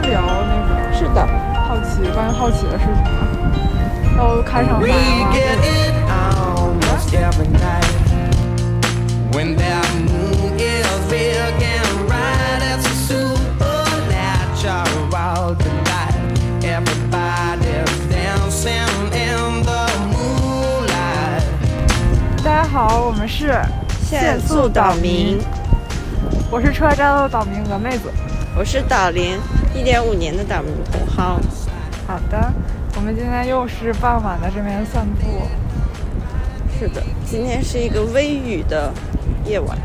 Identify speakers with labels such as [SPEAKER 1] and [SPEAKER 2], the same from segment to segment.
[SPEAKER 1] 天聊那个
[SPEAKER 2] 是的，
[SPEAKER 1] 好奇，关于好奇的事情吧。都开场白
[SPEAKER 3] We
[SPEAKER 1] 了
[SPEAKER 3] get it almost every night. When that moon is big and bright, it's a supernatural delight. Everybody's dancing in the moonlight.
[SPEAKER 1] 大家好，我们是
[SPEAKER 2] 限速岛民，
[SPEAKER 1] 我是车站的岛民鹅妹子。
[SPEAKER 2] 我是岛龄一点五年的岛民同好。
[SPEAKER 1] 好的，我们今天又是傍晚的这边散步。
[SPEAKER 2] 是的，今天是一个微雨的夜晚。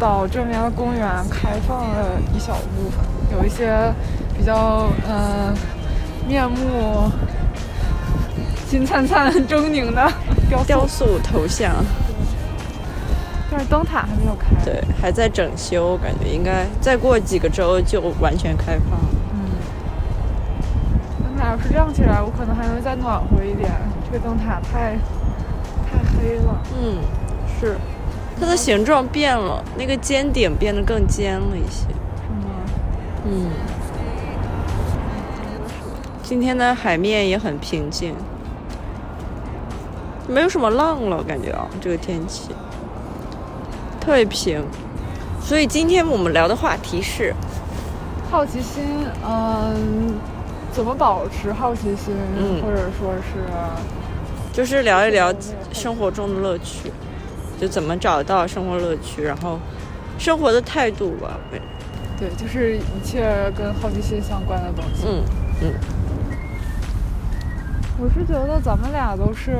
[SPEAKER 1] 岛这边的公园开放了一小部分，有一些比较呃面目金灿灿、狰狞的雕塑，
[SPEAKER 2] 雕塑头像，
[SPEAKER 1] 但是灯塔还没有开。
[SPEAKER 2] 对，还在整修，我感觉应该再过几个周就完全开放了。
[SPEAKER 1] 嗯，灯塔要是亮起来，我可能还能再暖和一点。这个灯塔太太黑了。
[SPEAKER 2] 嗯，是，它的形状变了，那个尖顶变得更尖了一些。
[SPEAKER 1] 是吗？
[SPEAKER 2] 嗯，今天的海面也很平静，没有什么浪了，感觉啊，这个天气特别平。所以今天我们聊的话题是，
[SPEAKER 1] 好奇心，嗯，怎么保持好奇心，
[SPEAKER 2] 嗯
[SPEAKER 1] 或者说是，
[SPEAKER 2] 就是聊一聊生活中的乐趣，就怎么找到生活乐趣，然后生活的态度吧。
[SPEAKER 1] 对，就是一切跟好奇心相关的东西。
[SPEAKER 2] 嗯嗯，
[SPEAKER 1] 我是觉得咱们俩都是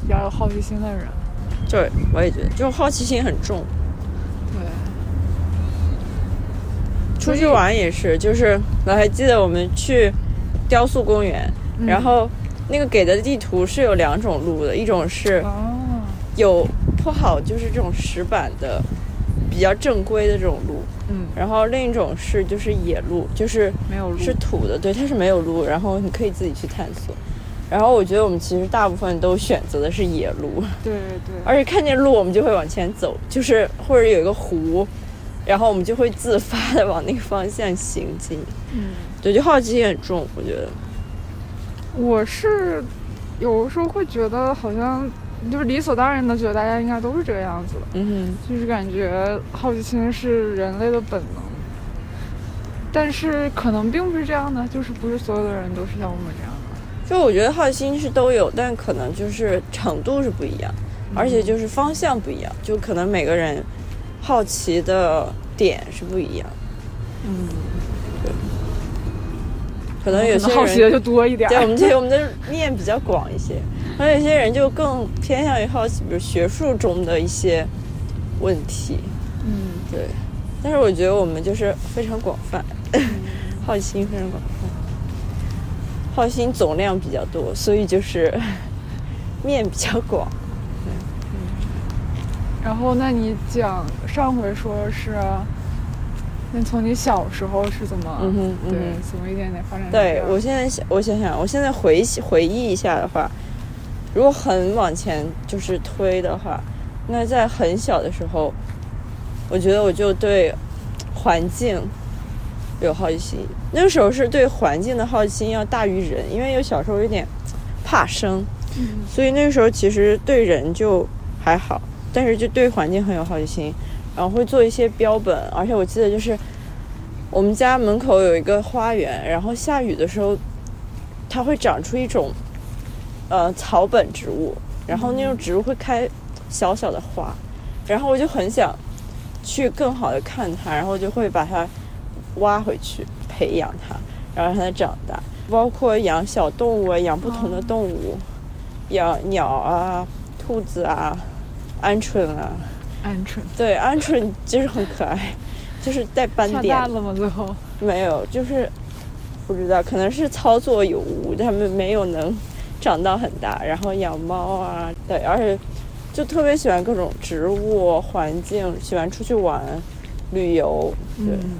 [SPEAKER 1] 比较有好奇心的人。
[SPEAKER 2] 对，我也觉得，就是好奇心很重。
[SPEAKER 1] 对，
[SPEAKER 2] 出去玩也是，就是我还记得我们去雕塑公园，
[SPEAKER 1] 嗯。
[SPEAKER 2] 然后那个给的地图是有两种路的，一种是
[SPEAKER 1] 哦，
[SPEAKER 2] 有铺好就是这种石板的比较正规的这种路，
[SPEAKER 1] 嗯，
[SPEAKER 2] 然后另一种是就是野路，就是
[SPEAKER 1] 没有路，
[SPEAKER 2] 是土的，对，它是没有路，然后你可以自己去探索。然后我觉得我们其实大部分都选择的是野路，
[SPEAKER 1] 对对，
[SPEAKER 2] 而且看见路我们就会往前走，就是或者有一个湖，然后我们就会自发的往那个方向行进。
[SPEAKER 1] 嗯，
[SPEAKER 2] 对，就好奇心很重，我觉得。
[SPEAKER 1] 我是有时候会觉得好像就是理所当然的觉得大家应该都是这个样子的，
[SPEAKER 2] 嗯
[SPEAKER 1] 就是感觉好奇心是人类的本能。但是可能并不是这样的，就是不是所有的人都是像我们这样
[SPEAKER 2] 就我觉得好奇心是都有，但可能就是程度是不一样，而且就是方向不一样，就可能每个人好奇的点是不一样。
[SPEAKER 1] 嗯，
[SPEAKER 2] 可能有些人
[SPEAKER 1] 好奇的就多一点。
[SPEAKER 2] 对，我们这我们的面比较广一些，而有些人就更偏向于好奇，比如学术中的一些问题。
[SPEAKER 1] 嗯，
[SPEAKER 2] 对，但是我觉得我们就是非常广泛，好奇心非常广泛，好奇心总量比较多，所以就是 面比较广。
[SPEAKER 1] 嗯然后那你讲上回说是，那从你小时候是怎么，
[SPEAKER 2] 嗯哼嗯
[SPEAKER 1] 怎么一点点发展？
[SPEAKER 2] 对我现在想，我想想，我现在回回忆一下的话，如果很往前就是推的话，那在很小的时候，我觉得我就对环境有好奇心。那个时候是对环境的好奇心要大于人，因为有小时候有点怕生，
[SPEAKER 1] 嗯。
[SPEAKER 2] 所以那个时候其实对人就还好，但是就对环境很有好奇心，然后会做一些标本，而且我记得就是我们家门口有一个花园，然后下雨的时候，它会长出一种呃草本植物，然后那种植物会开小小的花，然后我就很想去更好的看它，然后就会把它挖回去培养它，然后让它长大，包括养小动物啊，养不同的动物，养鸟啊、兔子啊、鹌鹑啊，
[SPEAKER 1] 鹌鹑
[SPEAKER 2] 对，鹌鹑就是很可爱，就是带斑点
[SPEAKER 1] 下蛋，了吗？最后
[SPEAKER 2] 没有，就是不知道，可能是操作有误，它们没有能长到很大。然后养猫啊，对，而且就特别喜欢各种植物、环境，喜欢出去玩、旅游，对。
[SPEAKER 1] 嗯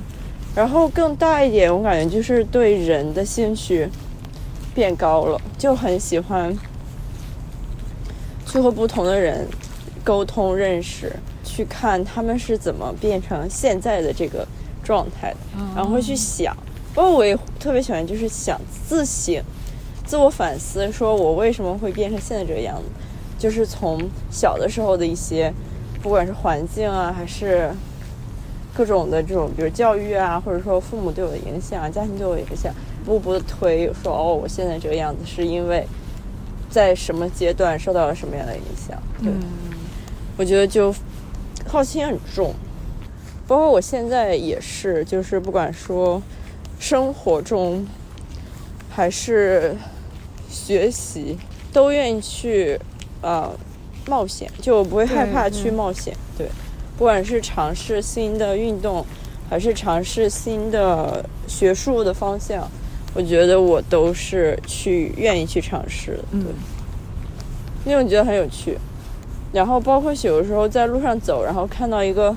[SPEAKER 2] 然后更大一点，我感觉就是对人的兴趣变高了，就很喜欢去和不同的人沟通、认识，去看他们是怎么变成现在的这个状态的，
[SPEAKER 1] 嗯
[SPEAKER 2] 然后会去想。包括我也特别喜欢，就是想自省、自我反思，说我为什么会变成现在这个样子，就是从小的时候的一些，不管是环境啊，还是各种的这种，比如教育啊，或者说父母对我的影响、家庭对我的影响，一步步的推，说哦，我现在这个样子是因为在什么阶段受到了什么样的影响。对，
[SPEAKER 1] 嗯
[SPEAKER 2] 我觉得就好奇心很重，包括我现在也是，就是不管说生活中还是学习，都愿意去呃冒险，就我不会害怕去冒险。对，不管是尝试新的运动，还是尝试新的学术的方向，我觉得我都是去愿意去尝试的。对。
[SPEAKER 1] 嗯
[SPEAKER 2] 因为我觉得很有趣。然后包括有的时候在路上走，然后看到一个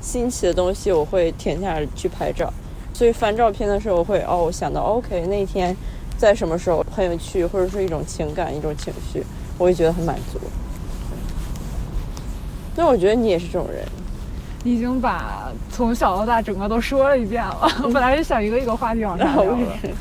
[SPEAKER 2] 新奇的东西，我会停下来去拍照。所以翻照片的时候，我会哦，我想到 OK 那天在什么时候很有趣，或者是一种情感、一种情绪，我会觉得很满足。那我觉得你也是这种人，
[SPEAKER 1] 你已经把从小到大整个都说了一遍了。我 本来是想一个一个话题往
[SPEAKER 2] 然
[SPEAKER 1] 上聊的
[SPEAKER 2] 后我也。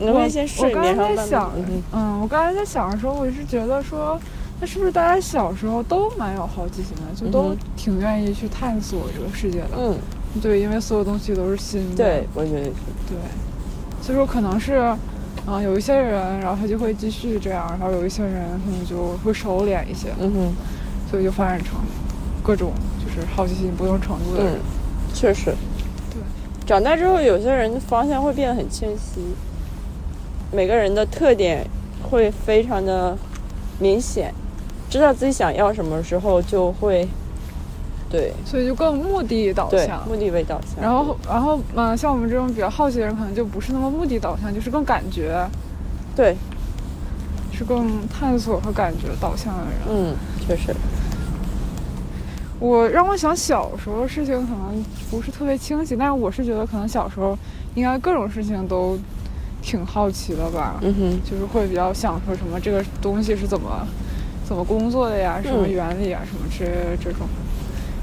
[SPEAKER 2] 你可以先睡
[SPEAKER 1] 我刚才在想，
[SPEAKER 2] 嗯
[SPEAKER 1] 嗯，我刚才在想的时候，我是觉得说，那是不是大家小时候都蛮有好奇心的，就都挺愿意去探索这个世界的？
[SPEAKER 2] 嗯，
[SPEAKER 1] 对，因为所有东西都是新的。
[SPEAKER 2] 对，我觉得是，
[SPEAKER 1] 对，所以说可能是，嗯、有一些人，然后他就会继续这样，然后有一些人可能就会收敛一些，
[SPEAKER 2] 嗯哼，
[SPEAKER 1] 所以就发展成各种就是好奇心不同程度的人。
[SPEAKER 2] 嗯，确实。
[SPEAKER 1] 对，
[SPEAKER 2] 长大之后，有些人的方向会变得很清晰，每个人的特点会非常的明显，知道自己想要什么时候就会，对
[SPEAKER 1] 所以就更目的导向，。
[SPEAKER 2] 目的为导向。
[SPEAKER 1] 然后，然后，嗯、像我们这种比较好奇的人，可能就不是那么目的导向，就是更感觉，
[SPEAKER 2] 对，
[SPEAKER 1] 是更探索和感觉导向的人。
[SPEAKER 2] 嗯，确实，
[SPEAKER 1] 我让我想小时候的事情可能不是特别清晰，但是我是觉得可能小时候应该各种事情都挺好奇的吧，
[SPEAKER 2] 嗯哼，
[SPEAKER 1] 就是会比较想说什么这个东西是怎么怎么工作的呀，什么
[SPEAKER 2] 嗯
[SPEAKER 1] 原理啊，什么这这种，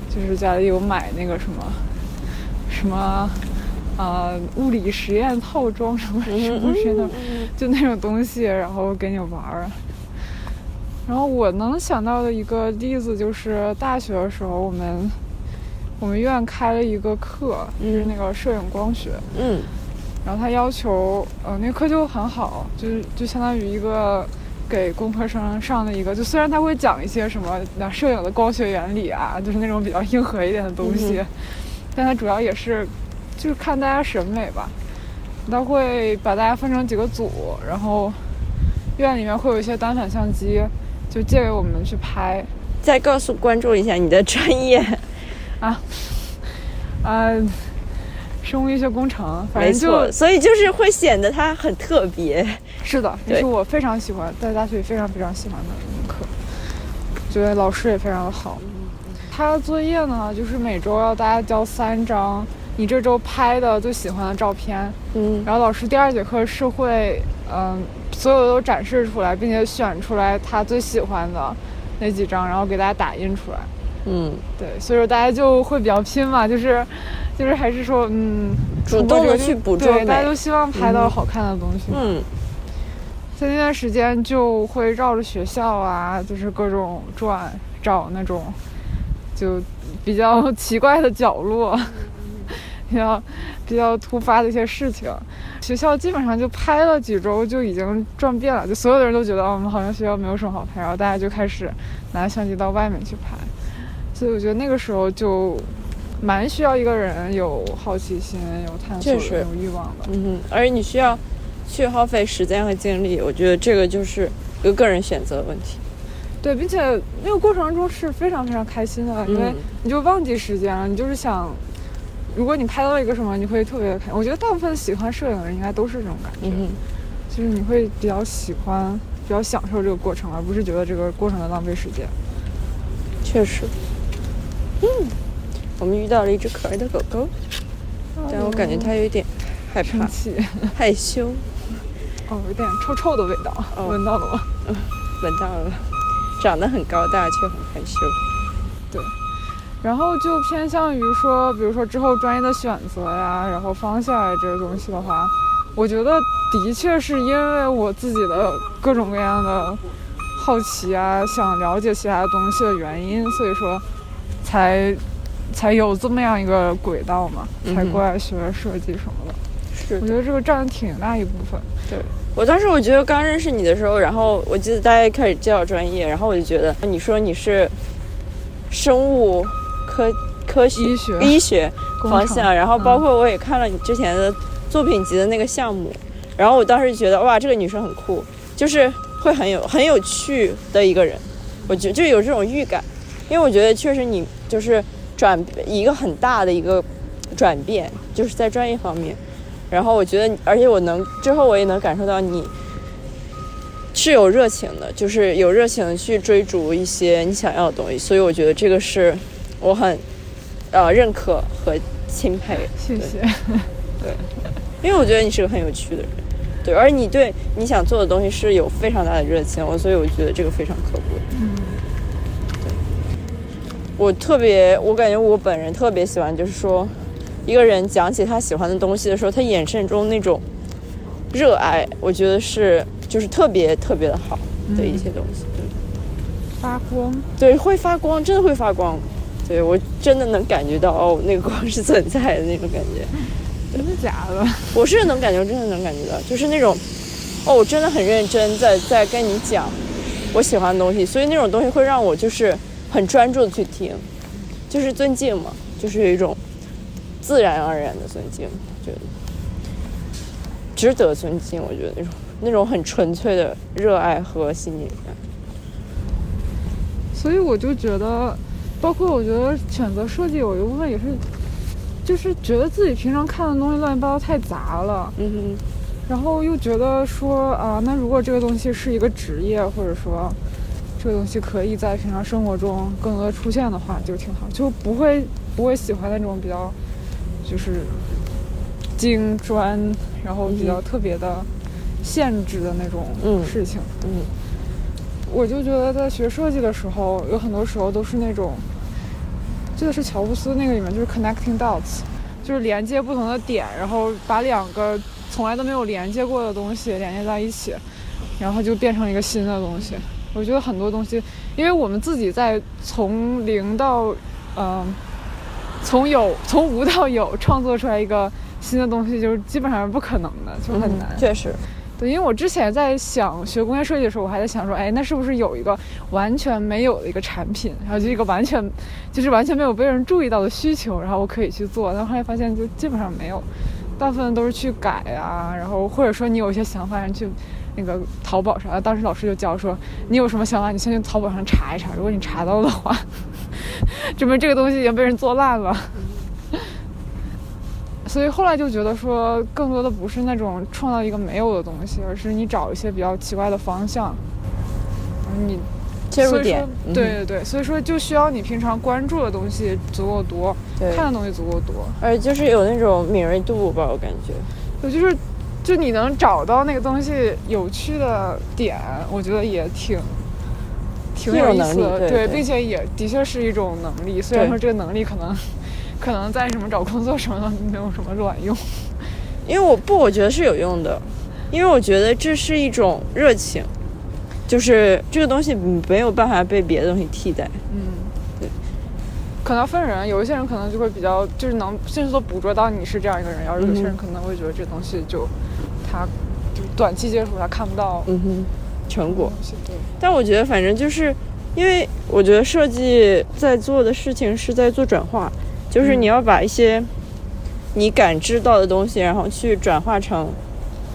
[SPEAKER 1] 就是家里有买那个什么什么。啊、物理实验套装什么什么之类的，就那种东西，然后给你玩儿。然后我能想到的一个例子就是大学的时候，我们我们院开了一个课，就是那个摄影光学。
[SPEAKER 2] 嗯
[SPEAKER 1] 然后他要求，呃，那个课就很好，就是就相当于一个给工科生上的一个，就虽然他会讲一些什么那摄影的光学原理啊，就是那种比较硬核一点的东西，
[SPEAKER 2] 嗯
[SPEAKER 1] 但他主要也是就是看大家审美吧。他会把大家分成几个组，然后院里面会有一些单反相机，就借给我们去拍。
[SPEAKER 2] 再告诉观众一下你的专业啊，
[SPEAKER 1] 呃，生物医学工程，反正就，
[SPEAKER 2] 所以就是会显得它很特别。
[SPEAKER 1] 是的，也是我非常喜欢，在大学里非常非常喜欢的一门课，觉得老师也非常的好。他的作业呢，就是每周要大家交三张你这周拍的最喜欢的照片，
[SPEAKER 2] 嗯
[SPEAKER 1] 然后老师第二节课是会，嗯，所有的都展示出来，并且选出来他最喜欢的那几张，然后给大家打印出来。
[SPEAKER 2] 嗯，
[SPEAKER 1] 对，所以说大家就会比较拼嘛，就是，就是还是说，嗯，
[SPEAKER 2] 主动的去捕捉
[SPEAKER 1] 对，大家都希望拍到
[SPEAKER 2] 嗯
[SPEAKER 1] 好看的东西。
[SPEAKER 2] 嗯
[SPEAKER 1] 在那段时间就会绕着学校啊，就是各种转，找那种就比较奇怪的角落，比较比较突发的一些事情。学校基本上就拍了几周，就已经转遍了，就所有的人都觉得，哦，我们好像学校没有什么好拍，然后大家就开始拿相机到外面去拍。所以我觉得那个时候就蛮需要一个人有好奇心、有探索、有欲望的。
[SPEAKER 2] 嗯哼，而且你需要去耗费时间和精力，我觉得这个就是一个个人选择的问题。
[SPEAKER 1] 对，并且那个过程中是非常非常开心的，因为
[SPEAKER 2] 嗯
[SPEAKER 1] 你就忘记时间了，你就是想，如果你拍到一个什么，你会特别的开心。我觉得大部分喜欢摄影的人应该都是这种感觉，
[SPEAKER 2] 嗯哼，
[SPEAKER 1] 就是你会比较喜欢、比较享受这个过程，而不是觉得这个过程在浪费时间。
[SPEAKER 2] 确实。嗯，我们遇到了一只可爱的狗狗，但我感觉它有点害怕、
[SPEAKER 1] 气，
[SPEAKER 2] 害羞，
[SPEAKER 1] 哦，有点臭臭的味道，
[SPEAKER 2] 哦
[SPEAKER 1] 闻到了吗？
[SPEAKER 2] 闻到了，长得很高大却很害羞。
[SPEAKER 1] 然后就偏向于说，比如说之后专业的选择呀，然后方向呀这些东西的话，我觉得的确是因为我自己的各种各样的好奇啊，想了解其他东西的原因，所以说才才有这么样一个轨道嘛，才过来学设计什么的。
[SPEAKER 2] 是
[SPEAKER 1] 我觉得这个占了挺大一部分。
[SPEAKER 2] 对我当时我觉得刚认识你的时候，然后我记得大家开始介绍专业，然后我就觉得你说你是生物科科学
[SPEAKER 1] 医学
[SPEAKER 2] 医学 方向，然后包
[SPEAKER 1] 嗯
[SPEAKER 2] 括我也看了你之前的作品集的那个项目，然后我当时觉得哇，这个女生很酷，就是会很有很有趣的一个人，我觉得就有这种预感，因为我觉得确实你就是转一个很大的一个转变，就是在专业方面。然后我觉得，而且我能之后我也能感受到你是有热情的，就是有热情的去追逐一些你想要的东西，所以我觉得这个是我很呃认可和钦佩，
[SPEAKER 1] 谢谢。
[SPEAKER 2] 对因为我觉得你是个很有趣的人，对，而你对你想做的东西是有非常大的热情，我所以我觉得这个非常可贵。
[SPEAKER 1] 嗯，
[SPEAKER 2] 我特别，我感觉我本人特别喜欢，就是说，一个人讲起他喜欢的东西的时候，他眼神中那种热爱，我觉得是就是特别特别的好的一些东西。
[SPEAKER 1] 发光。
[SPEAKER 2] 对，对，会发光，真的会发光。对我真的能感觉到哦，那个光是存在的那种感觉。
[SPEAKER 1] 真的假的？
[SPEAKER 2] 我是能感觉，真的能感觉到，就是那种，哦，我真的很认真在在跟你讲我喜欢的东西，所以那种东西会让我就是很专注的去听，就是尊敬嘛，就是有一种自然而然的尊敬，觉得值得尊敬。我觉得那种那种很纯粹的热爱和信念感。
[SPEAKER 1] 所以我就觉得，包括我觉得选择设计有一部分也是，就是觉得自己平常看的东西乱七八糟太杂了，
[SPEAKER 2] 嗯哼
[SPEAKER 1] 然后又觉得说啊，那如果这个东西是一个职业，或者说这个东西可以在平常生活中更多的出现的话，就挺好，就不会不会喜欢那种比较就是精专，然后比较特别的限制的那种
[SPEAKER 2] 嗯
[SPEAKER 1] 事情。
[SPEAKER 2] 哼嗯
[SPEAKER 1] 我就觉得在学设计的时候，有很多时候都是那种，记得是乔布斯那个里面就是 connecting dots，就是连接不同的点，然后把两个从来都没有连接过的东西连接在一起，然后就变成一个新的东西。我觉得很多东西，因为我们自己在从零到，嗯、从有从无到有创作出来一个新的东西，就是基本上是不可能的，就很难。
[SPEAKER 2] 确实，
[SPEAKER 1] 对，因为我之前在想学工业设计的时候，我还在想说，哎，那是不是有一个完全没有的一个产品，然后就一个完全就是完全没有被人注意到的需求，然后我可以去做。但后来发现，就基本上没有，大部分都是去改啊，然后或者说你有一些想法，你去那个淘宝上，当时老师就教说，你有什么想法，你先去淘宝上查一查，如果你查到的话，证明这个东西已经被人做烂了。所以后来就觉得说，更多的不是那种创造一个没有的东西，而是你找一些比较奇怪的方向，嗯你
[SPEAKER 2] 切入点
[SPEAKER 1] 对对对，所以说就需要你平常关注的东西足够多，看的东西足够多，
[SPEAKER 2] 而就是有那种敏锐度吧，我感觉。
[SPEAKER 1] 我就是就你能找到那个东西有趣的点，我觉得也挺。挺
[SPEAKER 2] 挺有
[SPEAKER 1] 意思
[SPEAKER 2] 对
[SPEAKER 1] 并且也的确是一种能力。虽然说这个能力可能，可能在什么找工作什么的没有什么卵用。
[SPEAKER 2] 因为我不，我觉得是有用的，因为我觉得这是一种热情，就是这个东西没有办法被别的东西替代。
[SPEAKER 1] 嗯，
[SPEAKER 2] 对，
[SPEAKER 1] 可能分人，有一些人可能就会比较，就是能迅速地捕捉到你是这样一个人，然后有些人
[SPEAKER 2] 嗯
[SPEAKER 1] 可能会觉得这东西就他就短期接触他看不到
[SPEAKER 2] 嗯哼，成果。
[SPEAKER 1] 对，
[SPEAKER 2] 但我觉得反正就是，因为我觉得设计在做的事情是在做转化，就是你要把一些你感知到的东西，然后去转化成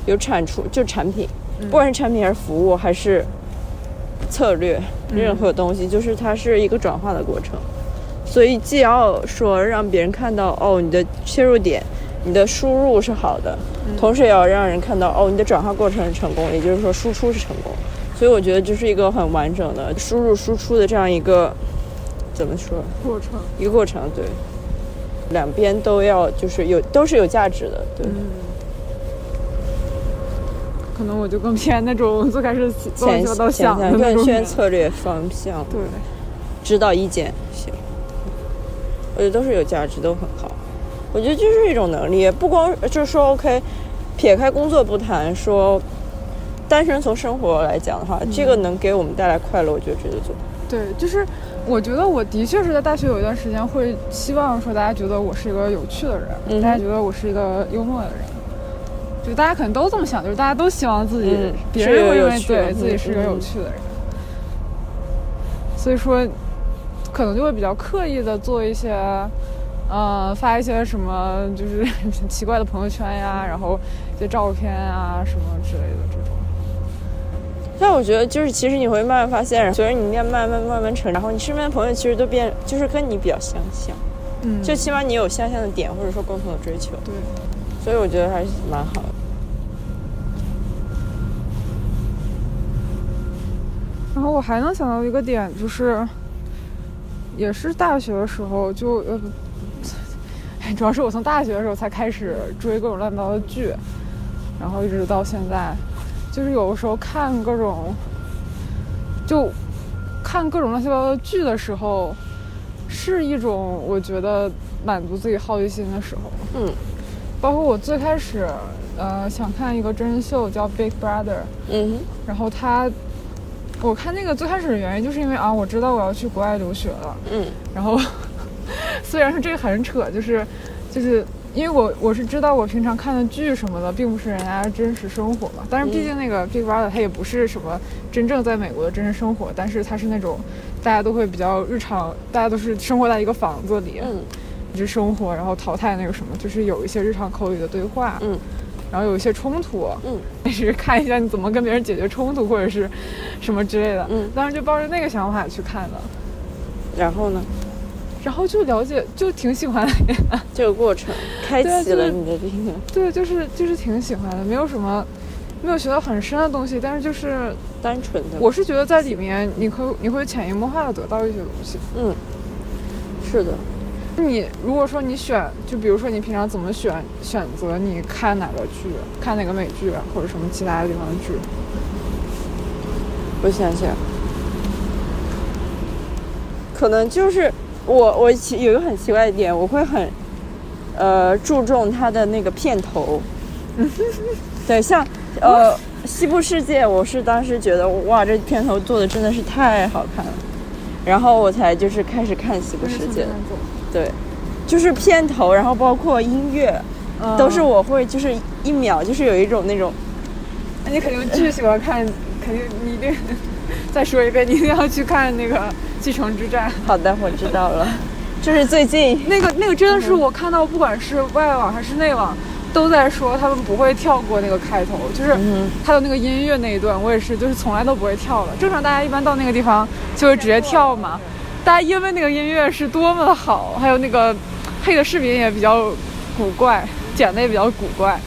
[SPEAKER 2] 有产出，就产品，不管是产品还是服务还是策略，任何东西，就是它是一个转化的过程。所以既要说让别人看到哦，你的切入点，你的输入是好的，同时也要让人看到哦，你的转化过程是成功，也就是说输出是成功。所以我觉得这是一个很完整的输入输出的这样一个怎么说
[SPEAKER 1] 过程。
[SPEAKER 2] 一个过程，对，两边都要就是有都是有价值的，对。
[SPEAKER 1] 可能我就更偏那种最开始乱
[SPEAKER 2] 前
[SPEAKER 1] 七八糟想
[SPEAKER 2] 更
[SPEAKER 1] 那种人。
[SPEAKER 2] 宣策略方向，
[SPEAKER 1] 对，
[SPEAKER 2] 指导意见行。我觉得都是有价值，都很好。我觉得就是一种能力，不光就是说 OK，撇开工作不谈，说单纯从生活来讲的话，这个能给我们带来快乐，我觉得绝对做。
[SPEAKER 1] 对，就是我觉得我的确是在大学有一段时间会希望说大家觉得我是一个有趣的人，
[SPEAKER 2] 嗯
[SPEAKER 1] 大家觉得我是一个幽默的人，就大家可能都这么想，就是大家都希望自己、
[SPEAKER 2] 嗯
[SPEAKER 1] 别人会认为对自己是一个
[SPEAKER 2] 嗯
[SPEAKER 1] 有趣的人，所以说可能就会比较刻意的做一些。呃，发一些什么就是 奇怪的朋友圈呀，然后一些照片啊什么之类的这种。
[SPEAKER 2] 但我觉得就是，其实你会慢慢发现，随着你慢慢慢慢慢成长，然后你身边的朋友其实都变，就是跟你比较相像，
[SPEAKER 1] 嗯，
[SPEAKER 2] 就起码你有相像的点，或者说共同的追求，
[SPEAKER 1] 对。
[SPEAKER 2] 所以我觉得还是蛮好的。
[SPEAKER 1] 然后我还能想到一个点，就是也是大学的时候就呃，主要是我从大学的时候才开始追各种乱七八糟的剧，然后一直到现在，就是有的时候看各种，就看各种乱七八糟的剧的时候，是一种我觉得满足自己好奇心的时候。
[SPEAKER 2] 嗯
[SPEAKER 1] 包括我最开始呃想看一个真人秀叫《Big Brother》。
[SPEAKER 2] 嗯哼
[SPEAKER 1] 然后他，我看那个最开始的原因就是因为啊，我知道我要去国外留学了。
[SPEAKER 2] 嗯
[SPEAKER 1] 然后 虽然说这个很扯，就是就是因为我我是知道我平常看的剧什么的，并不是人家真实生活嘛。但是毕竟那个 Big Brother 它也不是什么真正在美国的真实生活，但是它是那种大家都会比较日常，大家都是生活在一个房子里，
[SPEAKER 2] 嗯。
[SPEAKER 1] 一直生活，然后淘汰那个什么，就是有一些日常口语的对话。
[SPEAKER 2] 嗯。
[SPEAKER 1] 然后有一些冲突，
[SPEAKER 2] 嗯，
[SPEAKER 1] 也是看一下你怎么跟别人解决冲突，或者是什么之类的，
[SPEAKER 2] 嗯。
[SPEAKER 1] 当时就抱着那个想法去看的，
[SPEAKER 2] 然后呢，
[SPEAKER 1] 然后就了解，就挺喜欢的，
[SPEAKER 2] 这个过程开启了你的这个
[SPEAKER 1] 对，就是就是挺喜欢的，没有什么，没有学到很深的东西，但是就是
[SPEAKER 2] 单纯的。
[SPEAKER 1] 我是觉得在里面你会你会潜移默化的得到一些东西。
[SPEAKER 2] 嗯，是的，
[SPEAKER 1] 你如果说你选，就比如说你平常怎么选选择你看哪个剧，看哪个美剧啊或者什么其他的地方的剧，
[SPEAKER 2] 我想想，可能就是我我其有一个很奇怪的点，我会很呃注重它的那个片头。对，像呃《西部世界》，我是当时觉得哇，这片头做的真的是太好看了，然后我才就是开始看《西部世界》的。对，就是片头，然后包括音乐，
[SPEAKER 1] 嗯
[SPEAKER 2] 都是我会就是一秒就是有一种那种
[SPEAKER 1] 那你肯定巨喜欢看，肯定你一定 再说一遍，你一定要去看那个《继承之战》。
[SPEAKER 2] 好的，我知道了，就是最近
[SPEAKER 1] 那个那个真的是我看到，不管是外网还是内网，都在说他们不会跳过那个开头，就是
[SPEAKER 2] 嗯
[SPEAKER 1] 他的那个音乐那一段，我也是，就是从来都不会跳了。正常大家一般到那个地方就会直接跳嘛。大家因为那个音乐是多么的好，还有那个配的视频也比较古怪，剪的也比较古怪，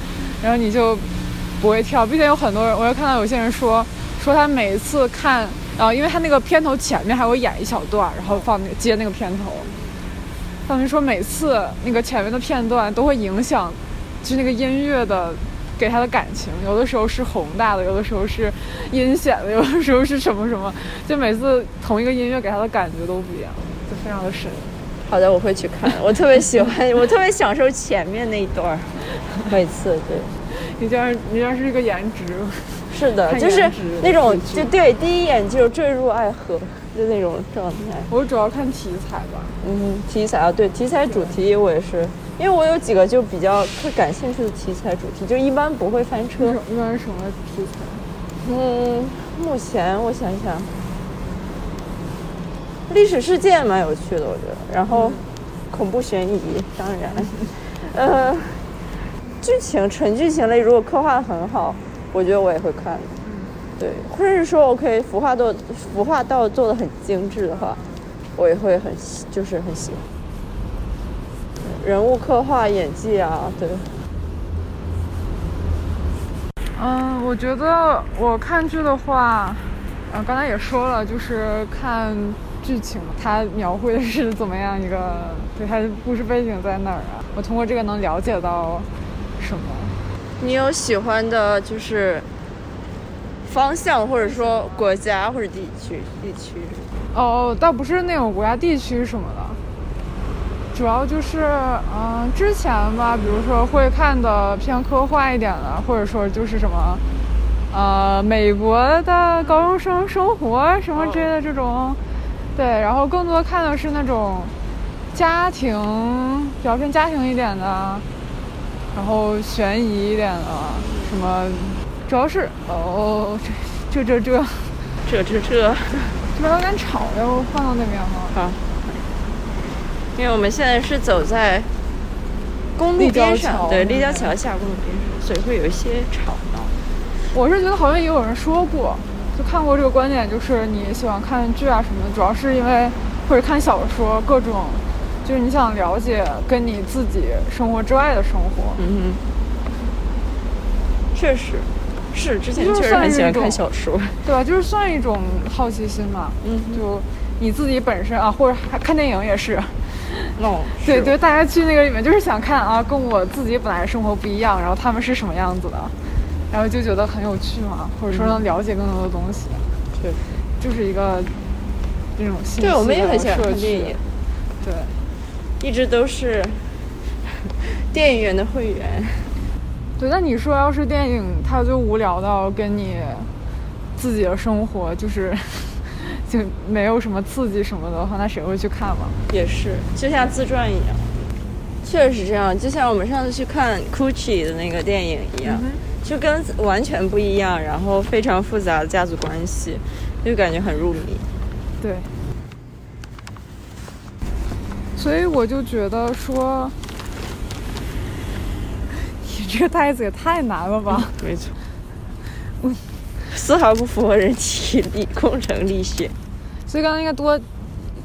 [SPEAKER 1] 然后你就不会跳。毕竟有很多人，我又看到有些人说，说他每一次看，然后因为他那个片头前面还会演一小段，然后放那个接那个片头。他们说每次那个前面的片段都会影响，就是那个音乐的给他的感情，有的时候是宏大的，有的时候是阴险的，有的时候是什么什么，就每次同一个音乐给他的感觉都不一样，就非常的神。
[SPEAKER 2] 好的，我会去看。我特别喜欢，我特别享受前面那一段 儿，每次对，
[SPEAKER 1] 你这样，你这样是一个颜值，
[SPEAKER 2] 是的，就是那种就对，第一眼就坠入爱河的那种状态。
[SPEAKER 1] 我主要看题材吧。
[SPEAKER 2] 嗯，题材啊，对，题材主题我也是，因为我有几个就比较特感兴趣的题材主题，就一般不会翻车。
[SPEAKER 1] 一般是什么题材？
[SPEAKER 2] 嗯，目前我想想，历史事件蛮有趣的，我觉得。然后，恐怖悬疑，当然，呃，剧情纯剧情类，如果刻画的很好，我觉得我也会看。对，或者是说 OK，服化道服化道做的很精致的话，我也会很喜就是很喜欢。人物刻画、演技啊，对，
[SPEAKER 1] 嗯，我觉得我看剧的话，呃，刚才也说了，就是看剧情，它描绘的是怎么样一个，对它的故事背景在哪儿啊？我通过这个能了解到什么？
[SPEAKER 2] 你有喜欢的，就是方向，或者说国家或者地区地区？
[SPEAKER 1] 哦，倒不是那种国家地区什么的，主要就是，嗯、之前吧，比如说会看的偏科幻一点的，或者说就是什么，呃，美国的高中生生活什么之类的这种，对，然后更多看的是那种家庭，比较偏家庭一点的，然后悬疑一点的，什么，主要是哦，这这这这
[SPEAKER 2] 这这这，
[SPEAKER 1] 这边有点吵，要不换到那边吗？
[SPEAKER 2] 好，因为我们现在是走在公路边上，对，立交桥下公路边上，所以会有一些吵闹。
[SPEAKER 1] 我是觉得好像也有人说过，就看过这个观点，就是你喜欢看剧啊什么的，主要是因为或者看小说，各种就是你想了解跟你自己生活之外的生活。
[SPEAKER 2] 嗯哼，确实是之前
[SPEAKER 1] 就
[SPEAKER 2] 确实很喜欢看小说。
[SPEAKER 1] 对吧？就是算一种好奇心嘛。
[SPEAKER 2] 嗯
[SPEAKER 1] 就你自己本身啊，或者还看电影也是。
[SPEAKER 2] 哦，
[SPEAKER 1] 对，对，大家去那个里面就是想看啊，跟我自己本来生活不一样，然后他们是什么样子的，然后就觉得很有趣嘛，或者说能了解更多的东西，
[SPEAKER 2] 确实。
[SPEAKER 1] 就是一个这种信息
[SPEAKER 2] 对，我们也
[SPEAKER 1] 的
[SPEAKER 2] 很喜欢看电影，
[SPEAKER 1] 对。
[SPEAKER 2] 一直都是 电影院的会员。
[SPEAKER 1] 对，那你说要是电影它就无聊到跟你自己的生活就是 就没有什么刺激什么的话，那谁会去看嘛？
[SPEAKER 2] 也是，就像自传一样。确实这样，就像我们上次去看 Gucci 的那个电影一样，就跟完全不一样，然后非常复杂的家族关系，就感觉很入迷。
[SPEAKER 1] 对。所以我就觉得说，你这个袋子也太难了吧？
[SPEAKER 2] 没错，丝毫不符合人体力工程力学。
[SPEAKER 1] 所以刚才应该多，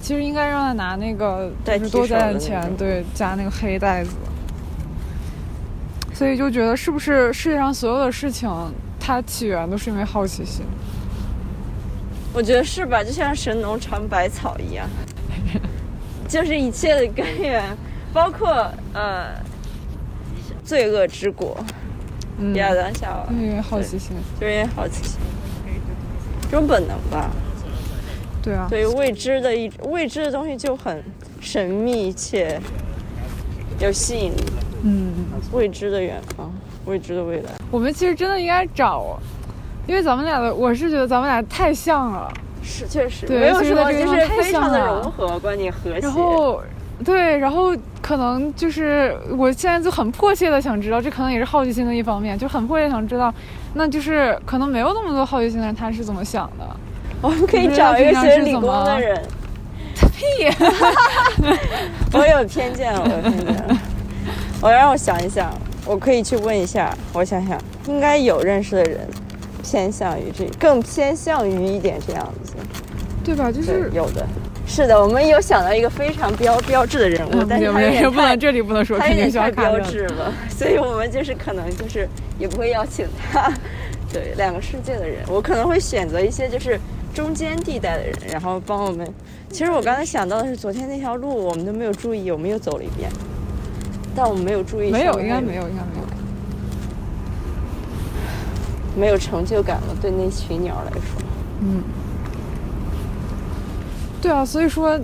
[SPEAKER 1] 其实应该让他拿那个
[SPEAKER 2] 代
[SPEAKER 1] 就是多
[SPEAKER 2] 替手的那
[SPEAKER 1] 加点钱，对，加那个黑袋子。所以就觉得是不是世界上所有的事情，它起源都是因为好奇心？
[SPEAKER 2] 我觉得是吧？就像神农尝百草一样，就是一切的根源，包括呃罪恶之果。
[SPEAKER 1] 嗯，
[SPEAKER 2] 亚当夏娃，
[SPEAKER 1] 因为好奇心。
[SPEAKER 2] 就是因为好奇心，这种本能吧。
[SPEAKER 1] 对啊，
[SPEAKER 2] 对未知的一未知的东西就很神秘且有吸引力。
[SPEAKER 1] 嗯，
[SPEAKER 2] 未知的远方，未知的未来。
[SPEAKER 1] 我们其实真的应该找，因为咱们俩的，我是觉得咱们俩太像了。
[SPEAKER 2] 是，确实
[SPEAKER 1] 对
[SPEAKER 2] 没有什么，就是非常的融合，观念和谐。
[SPEAKER 1] 然后，对，然后可能就是我现在就很迫切的想知道，这可能也是好奇心的一方面，就很迫切想知道，那就是可能没有那么多好奇心的人他是怎么想的。
[SPEAKER 2] 我们可以找一个
[SPEAKER 1] 平常
[SPEAKER 2] 学理工的人。
[SPEAKER 1] 屁！
[SPEAKER 2] 我有偏见了，我有偏见了。我让我想一想，我可以去问一下。我想想，应该有认识的人偏向于这，更偏向于一点这样子。
[SPEAKER 1] 对吧？就是，
[SPEAKER 2] 有的。是的，我们有想到一个非常标标志的人物，
[SPEAKER 1] 嗯，
[SPEAKER 2] 但是
[SPEAKER 1] 不
[SPEAKER 2] 他有点
[SPEAKER 1] 不能这里不能说，
[SPEAKER 2] 他有点太标。志了，所以我们就是可能就是也不会邀请他。对，两个世界的人，我可能会选择一些就是中间地带的人，然后帮我们。其实我刚才想到的是，昨天那条路我们都没有注意，我们又走了一遍，但我们没有注意，
[SPEAKER 1] 没有，应该没，有，应该没有。
[SPEAKER 2] 没有成就感了。对那群鸟来说，
[SPEAKER 1] 嗯，对啊，所以说，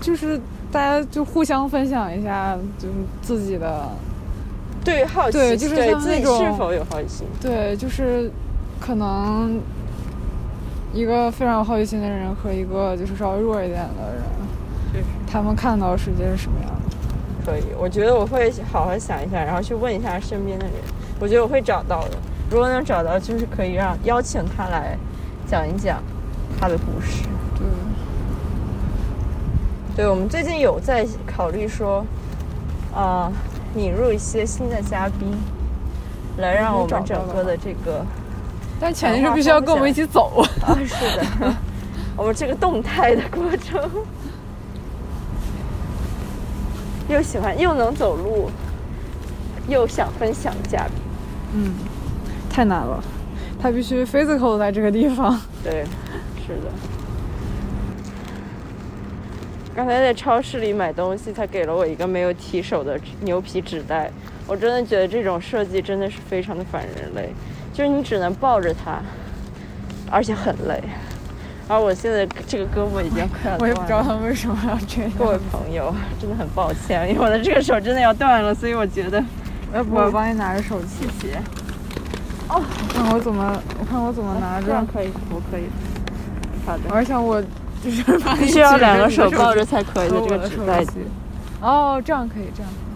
[SPEAKER 1] 就是大家就互相分享一下，就是自己的
[SPEAKER 2] 对好奇，
[SPEAKER 1] 对就是对
[SPEAKER 2] 自己是否有好奇心，
[SPEAKER 1] 对，就是可能一个非常有好奇心的人和一个就是稍微弱一点的人，他们看到世界是什么样的？
[SPEAKER 2] 可以，我觉得我会好好想一下，然后去问一下身边的人，我觉得我会找到的。如果能找到，就是可以让邀请他来讲一讲他的故事。
[SPEAKER 1] 嗯，
[SPEAKER 2] 对，我们最近有在考虑说，啊、引入一些新的嘉宾，来让我们整个的这个
[SPEAKER 1] 但前提是必须要跟我们一起走。
[SPEAKER 2] 啊，是的，我们这个动态的过程，又喜欢又能走路，又想分享的嘉宾。
[SPEAKER 1] 嗯，太难了，他必须 physical 在这个地方。
[SPEAKER 2] 对，是的。刚才在超市里买东西，他给了我一个没有提手的牛皮纸袋，我真的觉得这种设计真的是非常的反人类，就是你只能抱着它，而且很累。而我现在这个胳膊已经快要
[SPEAKER 1] 我也不知道。他为什么要这样。
[SPEAKER 2] 各位朋友，真的很抱歉，因为我的这个手真的要断了，所以我觉得
[SPEAKER 1] 要不我帮你拿着手机？
[SPEAKER 2] 谢谢。
[SPEAKER 1] 我看我怎么，我看我怎么拿着
[SPEAKER 2] 这样。可以，我可以。好的。
[SPEAKER 1] 而且我就是
[SPEAKER 2] 必须要两个
[SPEAKER 1] 手
[SPEAKER 2] 手抱着才可以的，这个纸袋子。
[SPEAKER 1] 机。哦，这样可以，这样可以。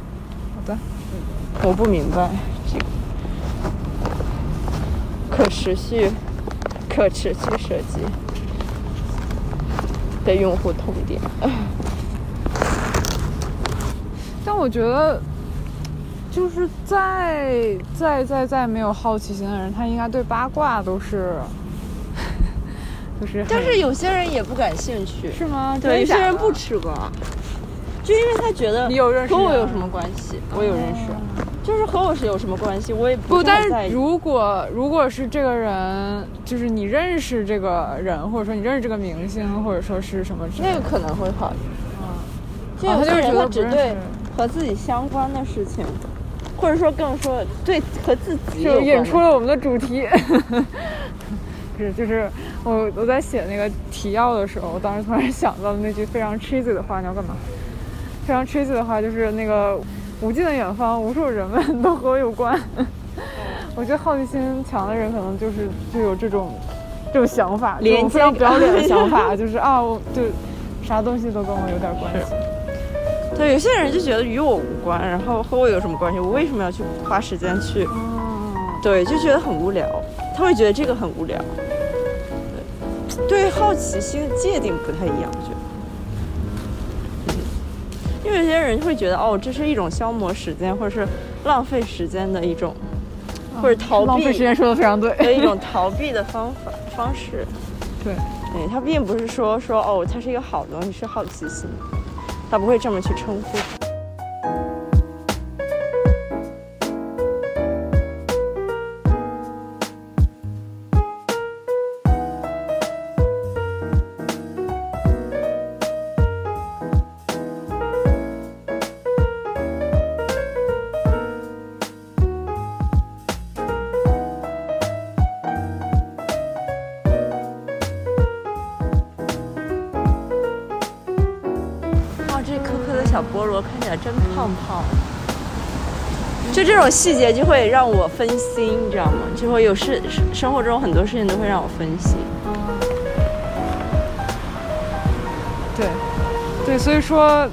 [SPEAKER 1] 好的。
[SPEAKER 2] 我不明白这个可持续、可持续设计的用户痛点。
[SPEAKER 1] 但我觉得，就是再再再再没有好奇心的人，他应该对八卦都是，就是。
[SPEAKER 2] 但是有些人也不感兴趣，
[SPEAKER 1] 是吗？
[SPEAKER 2] 对，有些人不
[SPEAKER 1] 吃。
[SPEAKER 2] 吃瓜，就因为他觉得
[SPEAKER 1] 你有认识人
[SPEAKER 2] 和我有什么关系？我有认识，就是和我是有什么关系？我也
[SPEAKER 1] 不，
[SPEAKER 2] 是
[SPEAKER 1] 但。是如果如果是这个人，就是你认识这个人，或者说你认识这个明星，或者说是什么之类的，
[SPEAKER 2] 那个可能会好一点。就
[SPEAKER 1] 哦
[SPEAKER 2] 有些人
[SPEAKER 1] 他
[SPEAKER 2] 只对和自己相关的事情，或者说更说对和自己
[SPEAKER 1] 就引出了我们的主题。是，就是我我在写那个提要的时候，我当时突然想到了那句非常 cheesy 的话，你要干嘛？非常 cheesy 的话就是那个无尽的远方，无数人们都和我有关。我觉得好奇心强的人可能就是就有这种这种想法，这
[SPEAKER 2] 连
[SPEAKER 1] 种非常
[SPEAKER 2] 接
[SPEAKER 1] 不要脸的想法，就是啊，我就啥东西都跟我有点关系。
[SPEAKER 2] 对，有些人就觉得与我无关，然后和我有什么关系？我为什么要去花时间去？
[SPEAKER 1] 嗯，
[SPEAKER 2] 对，就觉得很无聊，他会觉得这个很无聊。对，对好奇心的界定不太一样，我觉得。嗯，因为有些人会觉得，哦，这是一种消磨时间或者是浪费时间的一种，或者逃避
[SPEAKER 1] 浪费时间说的非常对。
[SPEAKER 2] 的一种逃避的方法方式。
[SPEAKER 1] 对，
[SPEAKER 2] 对，它并不是说说哦，它是一个好东西，是好奇心，他不会这么去称呼。细节就会让我分心，你知道吗？就会有事，生活中很多事情都会让我分心。
[SPEAKER 1] 对，对，所以说，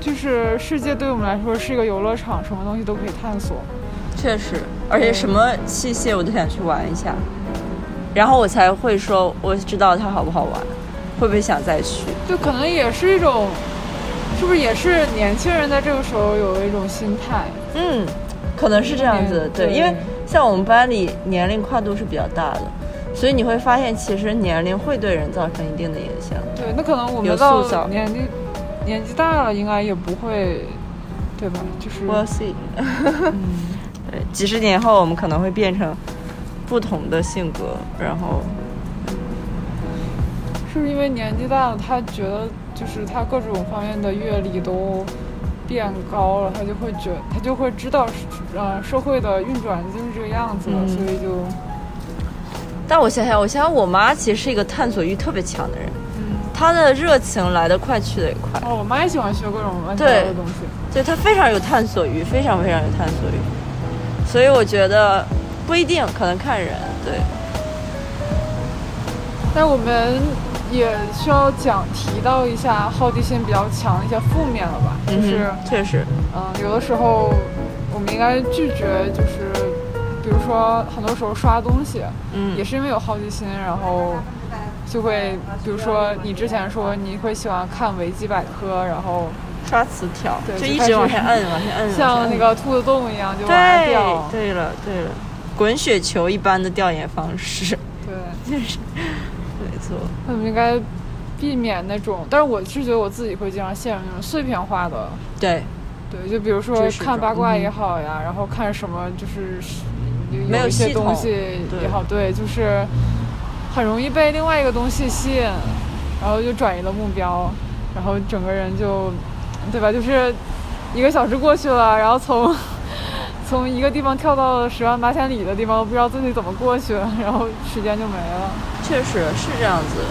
[SPEAKER 1] 就是世界对我们来说是一个游乐场，什么东西都可以探索。
[SPEAKER 2] 确实，而且什么器械我都想去玩一下，然后我才会说我知道它好不好玩，会不会想再去。
[SPEAKER 1] 就可能也是一种，是不是也是年轻人在这个时候有一种心态？
[SPEAKER 2] 嗯，可能是这样子对，因为像我们班里年龄跨度是比较大的，所以你会发现其实年龄会对人造成一定的影响。
[SPEAKER 1] 对，那可能我们到年纪年纪大了，应该也不会，对吧？就是
[SPEAKER 2] ，We'll see。
[SPEAKER 1] 嗯，
[SPEAKER 2] 对，几十年后我们可能会变成不同的性格，然后
[SPEAKER 1] 是不是因为年纪大了，他觉得就是他各种方面的阅历都变高了，他就会觉他就会知道，呃，社会的运转就是这个样子了，
[SPEAKER 2] 嗯
[SPEAKER 1] 所以就，
[SPEAKER 2] 但我想想，我想想，我妈其实是一个探索欲特别强的人，
[SPEAKER 1] 嗯，
[SPEAKER 2] 她的热情来得快，去得也快。
[SPEAKER 1] 哦，我妈也喜欢学各种乱七八糟的东西。
[SPEAKER 2] 对她非常有探索欲，非常非常有探索欲，所以我觉得不一定，可能看人。对，
[SPEAKER 1] 但我们也需要讲提到一下好奇心比较强的一些负面了吧，就是。
[SPEAKER 2] 嗯确实，
[SPEAKER 1] 嗯，有的时候我们应该拒绝，就是比如说很多时候刷东西，
[SPEAKER 2] 嗯。
[SPEAKER 1] 也是因为有好奇心，然后就会，比如说你之前说你会喜欢看维基百科，然后
[SPEAKER 2] 刷词条，
[SPEAKER 1] 对就
[SPEAKER 2] 一直往下摁，往下摁，
[SPEAKER 1] 像那个兔子洞一样就往下
[SPEAKER 2] 对
[SPEAKER 1] 掉，
[SPEAKER 2] 对了对了，滚雪球一般的调研方式，
[SPEAKER 1] 对，
[SPEAKER 2] 就是
[SPEAKER 1] 我们应该避免那种，但是我是觉得我自己会经常陷入那种碎片化的。
[SPEAKER 2] 对，
[SPEAKER 1] 对，就比如说看八卦
[SPEAKER 2] 嗯
[SPEAKER 1] 也好呀，然后看什么就是有
[SPEAKER 2] 没有
[SPEAKER 1] 一些东西也好，对，就是很容易被另外一个东西吸引，然后就转移了目标，然后整个人就，对吧？就是一个小时过去了，然后从从一个地方跳到十万八千里的地方，不知道自己怎么过去了，然后时间就没了。
[SPEAKER 2] 确实是这样子。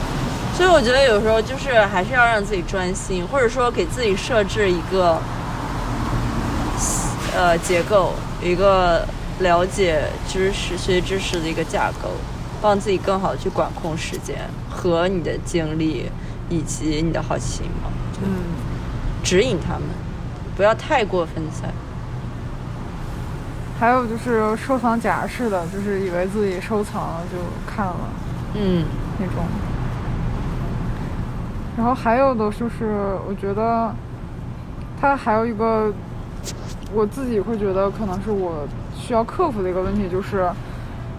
[SPEAKER 2] 所以我觉得有时候就是还是要让自己专心，或者说给自己设置一个呃结构，一个了解知识、学习知识的一个架构，帮自己更好的去管控时间和你的精力以及你的好奇心嘛，
[SPEAKER 1] 嗯，
[SPEAKER 2] 指引他们，不要太过分散。
[SPEAKER 1] 还有就是收藏夹式的，就是以为自己收藏了就看了
[SPEAKER 2] 嗯
[SPEAKER 1] 那种。然后还有的就是，我觉得它还有一个我自己会觉得可能是我需要克服的一个问题，就是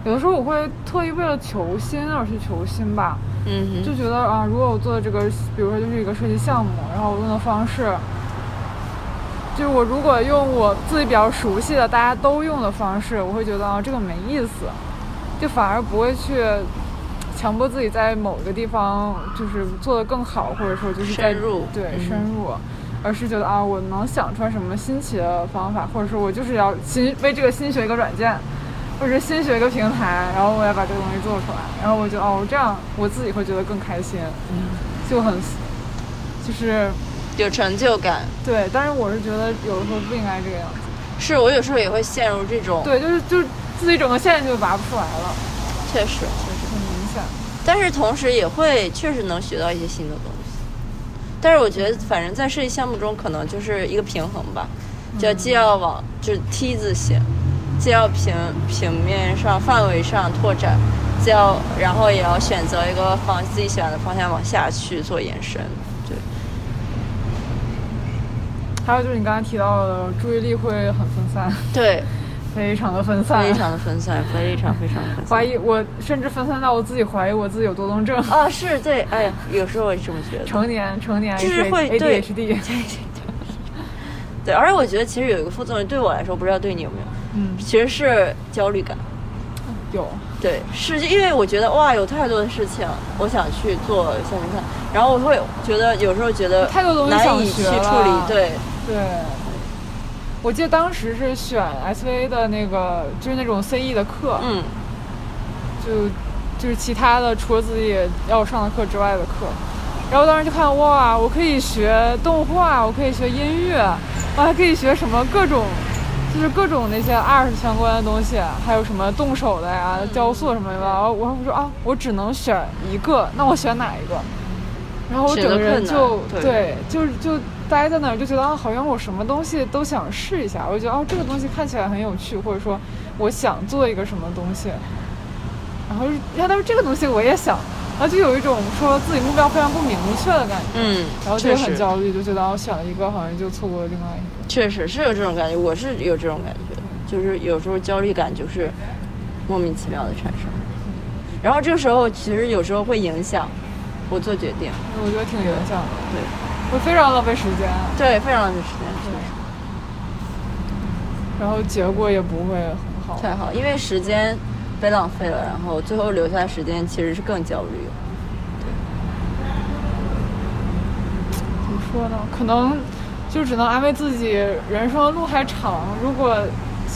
[SPEAKER 1] 有的时候我会特意为了求新而去求新吧，
[SPEAKER 2] 嗯，
[SPEAKER 1] 就觉得啊，如果我做的这个，比如说就是一个设计项目，然后我用的方式，就是我如果用我自己比较熟悉的、大家都用的方式，我会觉得啊，这个没意思，就反而不会去强迫自己在某个地方就是做得更好，或者说就是在
[SPEAKER 2] 深入。
[SPEAKER 1] 对
[SPEAKER 2] 嗯。
[SPEAKER 1] 深入。而是觉得啊，我能想出来什么新奇的方法，或者说我就是要新为这个新学一个软件，或者是新学一个平台，然后我要把这个东西做出来，然后我就哦这样我自己会觉得更开心，就很就是
[SPEAKER 2] 有成就感。
[SPEAKER 1] 对，但是我是觉得有的时候不应该这个样子，
[SPEAKER 2] 是我有时候也会陷入这种，
[SPEAKER 1] 对，就是就是自己整个线就拔不出来了，
[SPEAKER 2] 确实。但是同时也会确实能学到一些新的东西。但是我觉得，反正在设计项目中，可能就是一个平衡吧，就既要往就是 T 字形，既要平平面上范围上拓展，既要然后也要选择一个方自己喜欢的方向往下去做延伸。对，
[SPEAKER 1] 还有就是你刚才提到的，注意力会很分散，
[SPEAKER 2] 对，
[SPEAKER 1] 非常的分散，
[SPEAKER 2] 非常的分散，非常非常分散。
[SPEAKER 1] 怀疑我，甚至分散到我自己怀疑我自己有多动症。
[SPEAKER 2] 啊，是对，哎呀，有时候我也这么觉得。
[SPEAKER 1] 成年成年
[SPEAKER 2] 就是会对
[SPEAKER 1] D H D，
[SPEAKER 2] 对，而且我觉得其实有一个副作用，对我来说，不知道对你有没有，
[SPEAKER 1] 嗯，
[SPEAKER 2] 其实是焦虑感。
[SPEAKER 1] 有，
[SPEAKER 2] 对，是因为我觉得哇，有太多的事情我想去做想想看，然后我会觉得有时候觉得
[SPEAKER 1] 太多东西
[SPEAKER 2] 难
[SPEAKER 1] 想
[SPEAKER 2] 以去
[SPEAKER 1] 学
[SPEAKER 2] 处理
[SPEAKER 1] 了，
[SPEAKER 2] 对，
[SPEAKER 1] 对。我记得当时是选 SVA 的那个，就是那种 C E 的课，
[SPEAKER 2] 嗯，
[SPEAKER 1] 就就是其他的除了自己要上的课之外的课。然后当时就看哇，我可以学动画，我可以学音乐，我还可以学什么各种，就是各种那些 art 相关的东西，还有什么动手的呀、雕塑什么的。然后我还说啊，我只能选一个，那我选哪一个？然后我整个人就
[SPEAKER 2] 对
[SPEAKER 1] 对，就是就待在那儿，就觉得啊，好像我什么东西都想试一下。我就觉得哦，这个东西看起来很有趣，或者说我想做一个什么东西。然后然后但是这个东西我也想，然后就有一种说自己目标非常不明确的感觉，
[SPEAKER 2] 嗯，
[SPEAKER 1] 然后就很，焦虑，就觉得我选了一个好像就错过了另外一个。
[SPEAKER 2] 确实是有这种感觉，我是有这种感觉，就是有时候焦虑感就是莫名其妙的产生，然后这个时候其实有时候会影响我做决定，
[SPEAKER 1] 我觉得挺影响的，
[SPEAKER 2] 对
[SPEAKER 1] 会非常浪费时间，
[SPEAKER 2] 对，非常浪费时间，确实
[SPEAKER 1] 然后结果也不会很好。
[SPEAKER 2] 太好，因为时间被浪费了，然后最后留下的时间其实是更焦虑。
[SPEAKER 1] 怎么说呢？可能就只能安慰自己，人生的路还长。如果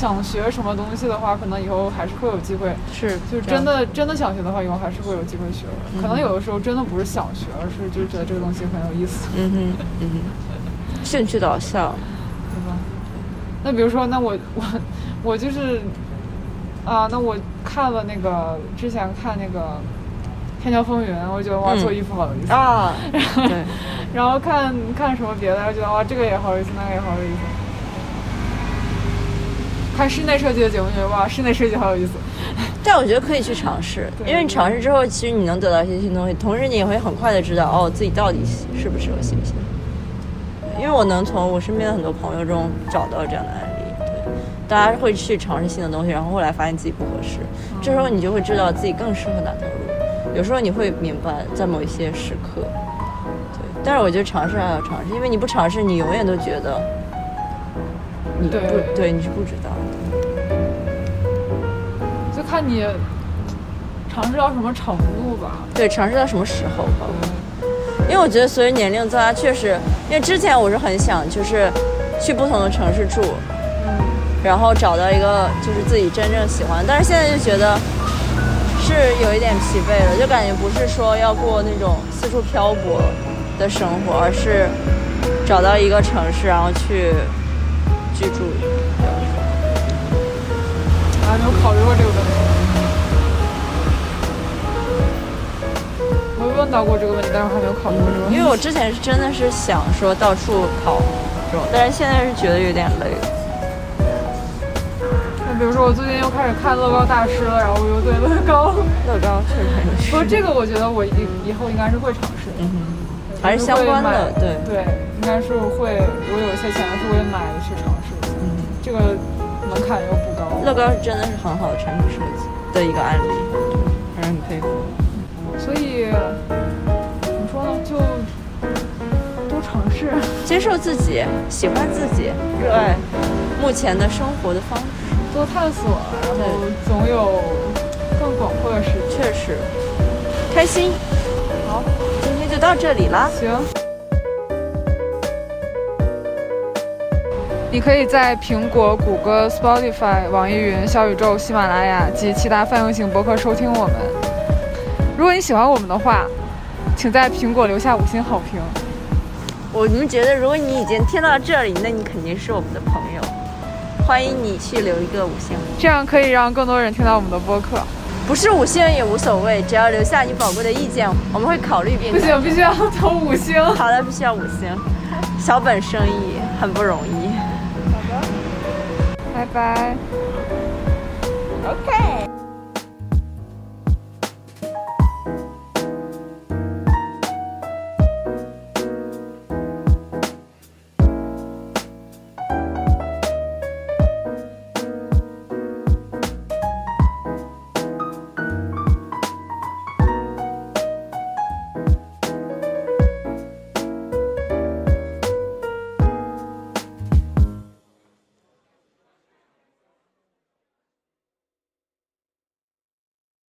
[SPEAKER 1] 想学什么东西的话，可能以后还是会有机会。
[SPEAKER 2] 是，
[SPEAKER 1] 就是真的真的想学的话，以后还是会有机会学的。可能有的时候真的不是想学，而是就是觉得这个东西很有意思，
[SPEAKER 2] 嗯哼，嗯哼，兴趣导向，
[SPEAKER 1] 对吧？那比如说，那我我我就是啊，那我看了那个之前看那个《天桥风云》，我觉得哇，
[SPEAKER 2] 嗯
[SPEAKER 1] 做衣服好有意思。
[SPEAKER 2] 啊，对，
[SPEAKER 1] 然后看看什么别的，然后觉得哇，这个也好有意思，那个也好有意思。看室内设计的节目，觉得哇，室内设计好有意思。
[SPEAKER 2] 但我觉得可以去尝试，因为你尝试之后，其实你能得到一些新东西，同时你也会很快的知道哦自己到底适不适合新鲜。因为我能从我身边的很多朋友中找到这样的案例，对，大家会去尝试新的东西，然后后来发现自己不合适，这时候你就会知道自己更适合哪条路。有时候你会明白，在某一些时刻，对，但是我觉得尝试还要尝试，因为你不尝试，你永远都觉得你不
[SPEAKER 1] 对
[SPEAKER 2] 对，你是不知道的。
[SPEAKER 1] 就看你尝试到什么程度吧。
[SPEAKER 2] 对，尝试到什么时候吧。因为我觉得随着年龄增加，确实，因为之前我是很想就是去不同的城市住，然后找到一个就是自己真正喜欢，但是现在就觉得是有一点疲惫了，就感觉不是说要过那种四处漂泊的生活，而是找到一个城市，然后去居住。
[SPEAKER 1] 还没有考虑过这个问题。我问到过这个问题，但是我还没有考虑过这个问题。
[SPEAKER 2] 因为我之前是真的是想说到处跑这种，但是现在是觉得有点累。
[SPEAKER 1] 那比如说，我最近又开始看乐高大师了，然后我又对乐高，
[SPEAKER 2] 乐高确实很 有趣
[SPEAKER 1] 不过这个我觉得我以以后应该是会尝试的。
[SPEAKER 2] 嗯还是相关的，对
[SPEAKER 1] 对，应该是会，如果有一些钱是会买去尝试这个门槛又不高。
[SPEAKER 2] 乐高是真的是很好的产品设计的一个案例，让人很佩服。
[SPEAKER 1] 所以怎么说呢，就多尝试，
[SPEAKER 2] 接受自己，喜欢自己，热爱目前的生活的方式，
[SPEAKER 1] 多探索，然后总有更广阔的世界。
[SPEAKER 2] 确实开心。
[SPEAKER 1] 好，
[SPEAKER 2] 今天就到这里了。
[SPEAKER 1] 行。你可以在苹果、谷歌、Spotify、网易云、小宇宙、喜马拉雅及其他泛用型博客收听我们。如果你喜欢我们的话，请在苹果留下五星好评。
[SPEAKER 2] 我们觉得，如果你已经听到这里，那你肯定是我们的朋友。欢迎你去留一个五星，
[SPEAKER 1] 这样可以让更多人听到我们的播客。
[SPEAKER 2] 不是五星也无所谓，只要留下你宝贵的意见，我们会考虑并
[SPEAKER 1] 不行，必须要投五星。
[SPEAKER 2] 好的，必须要五星。小本生意很不容易。
[SPEAKER 1] 拜拜。
[SPEAKER 2] OK。